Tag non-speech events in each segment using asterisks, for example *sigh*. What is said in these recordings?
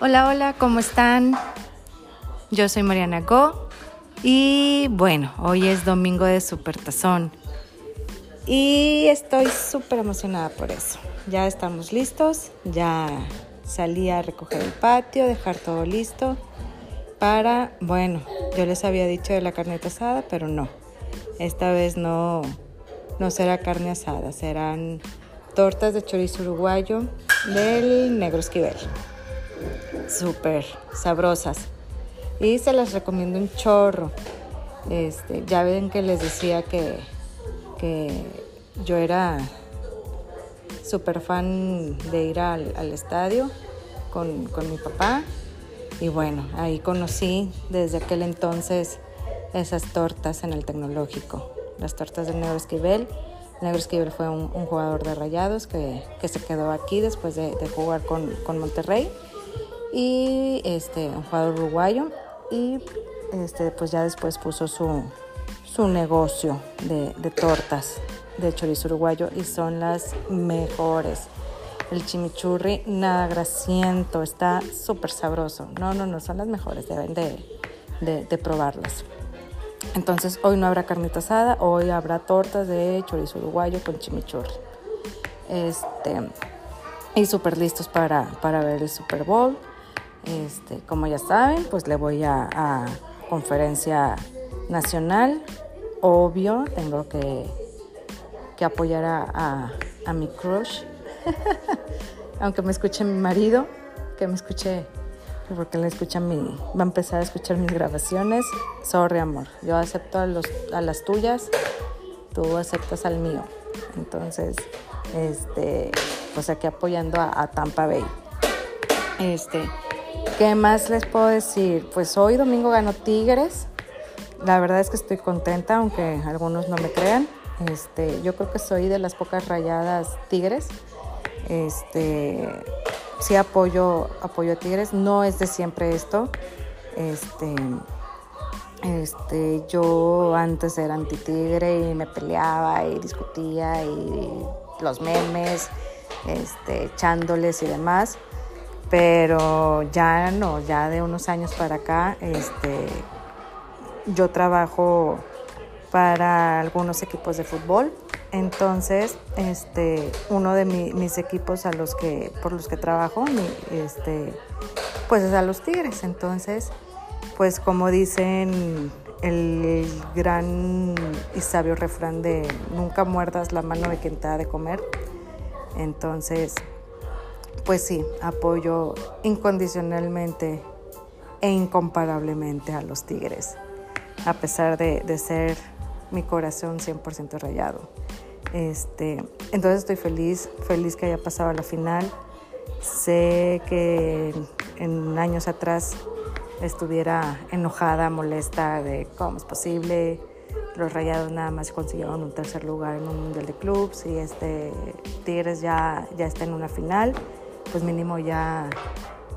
Hola, hola, ¿cómo están? Yo soy Mariana Go y bueno, hoy es domingo de Supertazón y estoy súper emocionada por eso. Ya estamos listos, ya salí a recoger el patio, dejar todo listo para, bueno, yo les había dicho de la carne asada, pero no, esta vez no, no será carne asada, serán tortas de chorizo uruguayo del negro esquivel súper sabrosas. Y se las recomiendo un chorro. Este, ya ven que les decía que, que yo era súper fan de ir al, estadio con, con, mi papá. Y bueno, ahí conocí desde aquel entonces esas tortas en el tecnológico, las tortas del Negro Esquivel. Negro Esquivel fue un, jugador de rayados que, que, se quedó aquí después de, de jugar con, con Monterrey y este, un jugador uruguayo y este, pues ya después puso su, su negocio de, tortas de chorizo uruguayo y son las mejores. El chimichurri, nada grasiento, está súper sabroso. No, no, no, son las mejores, deben de, de, de, probarlas. Entonces hoy no habrá carnita asada, hoy habrá tortas de chorizo uruguayo con chimichurri. Este, y súper listos para, para ver el Super Bowl. Este, como ya saben, pues le voy a, conferencia nacional. Obvio, tengo que, que apoyar a, a, mi crush. *laughs* Aunque me escuche mi marido, que me escuche, porque le escucha mi, va a empezar a escuchar mis grabaciones. Sorry, amor. Yo acepto a, los, a las tuyas, tú aceptas al mío. Entonces, este, pues aquí apoyando a, a Tampa Bay. Este, ¿Qué más les puedo decir? Pues hoy domingo ganó Tigres. La verdad es que estoy contenta, aunque algunos no me crean. Este, yo creo que soy de las pocas rayadas Tigres. Este, sí apoyo, apoyo a Tigres. No es de siempre esto. Este, este, yo antes era anti-tigre y me peleaba y discutía y los memes, este, echándoles y demás pero ya no, ya de unos años para acá, este, yo trabajo para algunos equipos de fútbol. Entonces, este, uno de mis equipos a los que, por los que trabajo, este, pues es a los Tigres. Entonces, pues como dicen el gran y sabio refrán de nunca muerdas la mano de quien te da de comer. Entonces, pues sí, apoyo incondicionalmente e incomparablemente a los Tigres, a pesar de, ser mi corazón 100% rayado. Este, entonces estoy feliz, feliz que haya pasado a la final. Sé que en años atrás estuviera enojada, molesta de cómo es posible. Los Rayados nada más consiguieron un tercer lugar en un Mundial de Clubs y este Tigres ya, ya está en una final pues mínimo ya,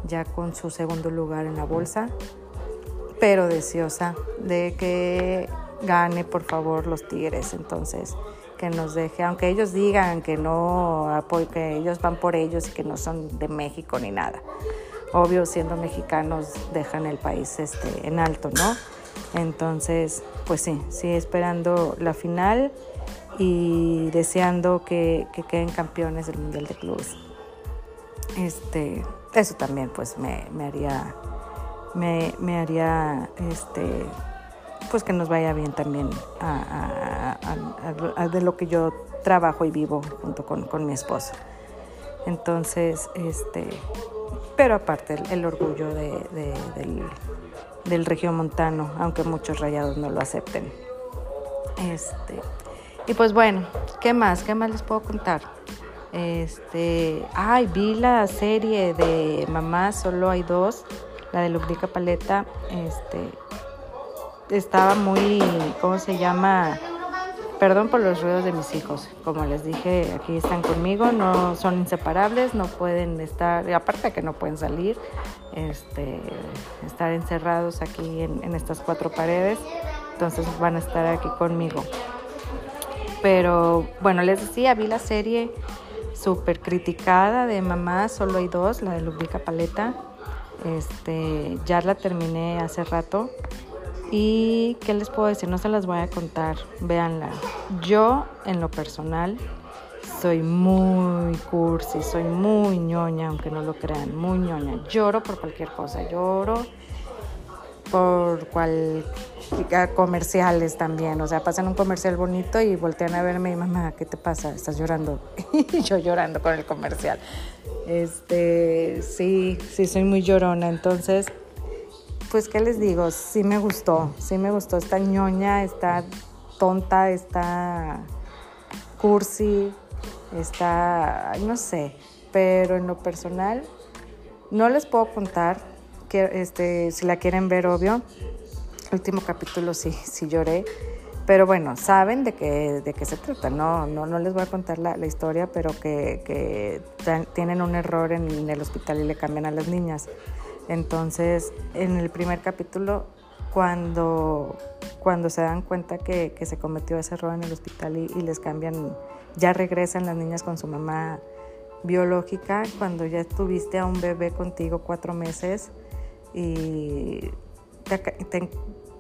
ya con su segundo lugar en la bolsa, pero deseosa de que gane por favor los Tigres, entonces que nos deje, aunque ellos digan que no, que ellos van por ellos y que no son de México ni nada. Obvio, siendo mexicanos dejan el país este, en alto, ¿no? Entonces, pues sí, sí, esperando la final y deseando que, que queden campeones del Mundial de Clubes este, eso también pues me, haría, me, haría, este, pues que nos vaya bien también a, de lo que yo trabajo y vivo junto con, mi esposo. Entonces, este, pero aparte el, orgullo de, del, del montano aunque muchos rayados no lo acepten. Este, y pues bueno, ¿qué más? ¿Qué más les puedo contar? Este, ay, vi la serie de Mamá, solo hay dos, la de Lubrica Paleta. Este, estaba muy, ¿cómo se llama? Perdón por los ruidos de mis hijos. Como les dije, aquí están conmigo, no son inseparables, no pueden estar, aparte que no pueden salir, este, estar encerrados aquí en, en estas cuatro paredes. Entonces van a estar aquí conmigo. Pero bueno, les decía, vi la serie súper criticada de mamá, solo hay dos, la de Lubrica Paleta. Este, ya la terminé hace rato. Y qué les puedo decir, no se las voy a contar, véanla. Yo, en lo personal, soy muy cursi, soy muy ñoña, aunque no lo crean, muy ñoña. Lloro por cualquier cosa, lloro por cual comerciales también, o sea, pasan un comercial bonito y voltean a verme y mamá, ¿qué te pasa? ¿Estás llorando? *laughs* y yo llorando con el comercial. Este, sí, sí soy muy llorona, entonces pues qué les digo, sí me gustó, sí me gustó, está ñoña, está tonta, está cursi, está, no sé, pero en lo personal no les puedo contar este, si la quieren ver, obvio. último capítulo sí, sí lloré. Pero bueno, saben de qué, de qué se trata. No, no, no les voy a contar la, la historia, pero que, que, tienen un error en el hospital y le cambian a las niñas. Entonces, en el primer capítulo, cuando, cuando se dan cuenta que, que se cometió ese error en el hospital y, y les cambian ya regresan las niñas con su mamá biológica cuando ya tuviste a un bebé contigo cuatro meses y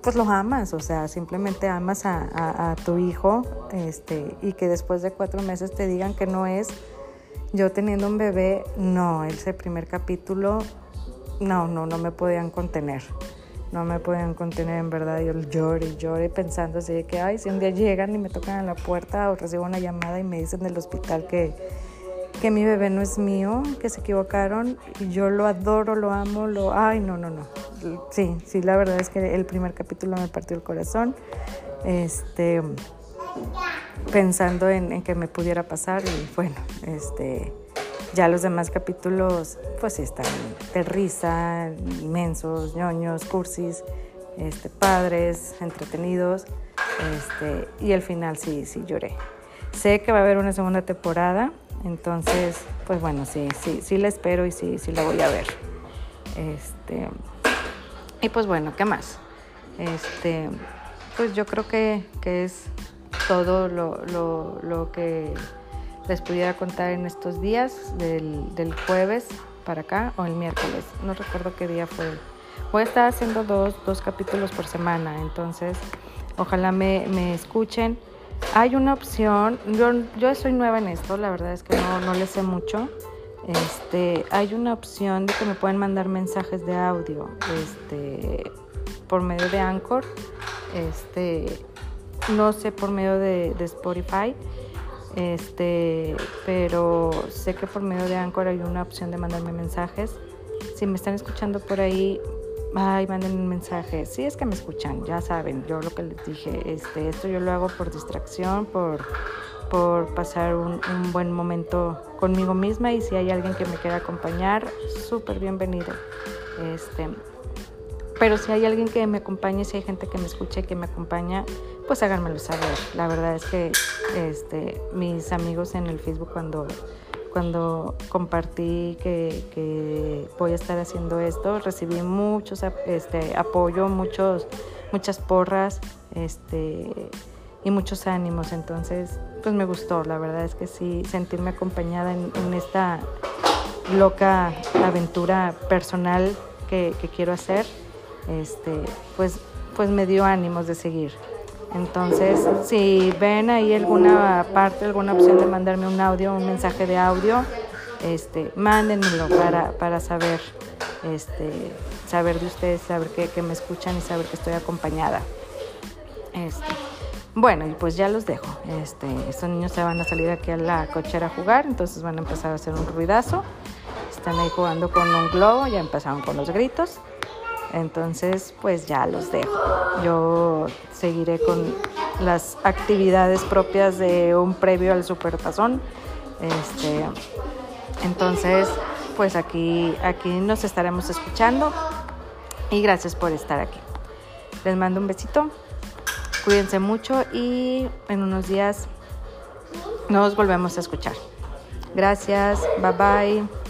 pues lo amas, o sea, simplemente amas a, tu hijo este, y que después de cuatro meses te digan que no es yo teniendo un bebé, no, ese primer capítulo, no, no, no me podían contener no me podían contener en verdad. Yo lloré lloré pensando así de que, ay, si un día llegan y me tocan a la puerta o recibo una llamada y me dicen del hospital que, que mi bebé no es mío, que se equivocaron y yo lo adoro, lo amo, lo... Ay, no, no, no. Sí, sí, la verdad es que el primer capítulo me partió el corazón. Este pensando en, en que me pudiera pasar y bueno, este ya los demás capítulos, pues sí, están de risa, inmensos, ñoños, cursis, este, padres, entretenidos. Este, y al final sí, sí lloré. Sé que va a haber una segunda temporada, entonces, pues bueno, sí, sí, sí la espero y sí, sí la voy a ver. Este, y pues bueno, ¿qué más? Este, pues yo creo que, que es todo lo, lo, lo que les pudiera contar en estos días, del, jueves para acá o el miércoles. No recuerdo qué día fue. Voy a estar haciendo dos, dos capítulos por semana, entonces ojalá me, me escuchen. Hay una opción, yo, yo soy nueva en esto, la verdad es que no, no le sé mucho. Este, hay una opción de que me pueden mandar mensajes de audio este, por medio de Anchor, este, no sé por medio de, de Spotify. Este, pero sé que por medio de Anchor hay una opción de mandarme mensajes. Si me están escuchando por ahí, ay, manden un mensaje. Si es que me escuchan, ya saben, yo lo que les dije, este, esto yo lo hago por distracción, por, por pasar un, buen momento conmigo misma y si hay alguien que me quiera acompañar, súper bienvenido. Este, pero si hay alguien que me acompañe, si hay gente que me escuche y que me acompaña, pues háganmelo saber. La verdad es que este, mis amigos en el Facebook cuando, cuando compartí que, voy a estar haciendo esto, recibí muchos este, apoyo, muchos, muchas porras este, y muchos ánimos. Entonces, pues me gustó. La verdad es que sí, sentirme acompañada en, esta loca aventura personal que, que quiero hacer este, pues, pues me dio ánimos de seguir. Entonces, si ven ahí alguna parte, alguna opción de mandarme un audio, un mensaje de audio, este, mándenmelo para, para saber, este, saber de ustedes, saber que, me escuchan y saber que estoy acompañada. Este, bueno, y pues ya los dejo. Este, estos niños se van a salir aquí a la cochera a jugar, entonces van a empezar a hacer un ruidazo. Están ahí jugando con un globo, ya empezaron con los gritos. Entonces, pues ya los dejo. Yo seguiré con las actividades propias de un previo al supertazón. Este, entonces, pues aquí, aquí nos estaremos escuchando y gracias por estar aquí. Les mando un besito, cuídense mucho y en unos días nos volvemos a escuchar. Gracias, bye bye.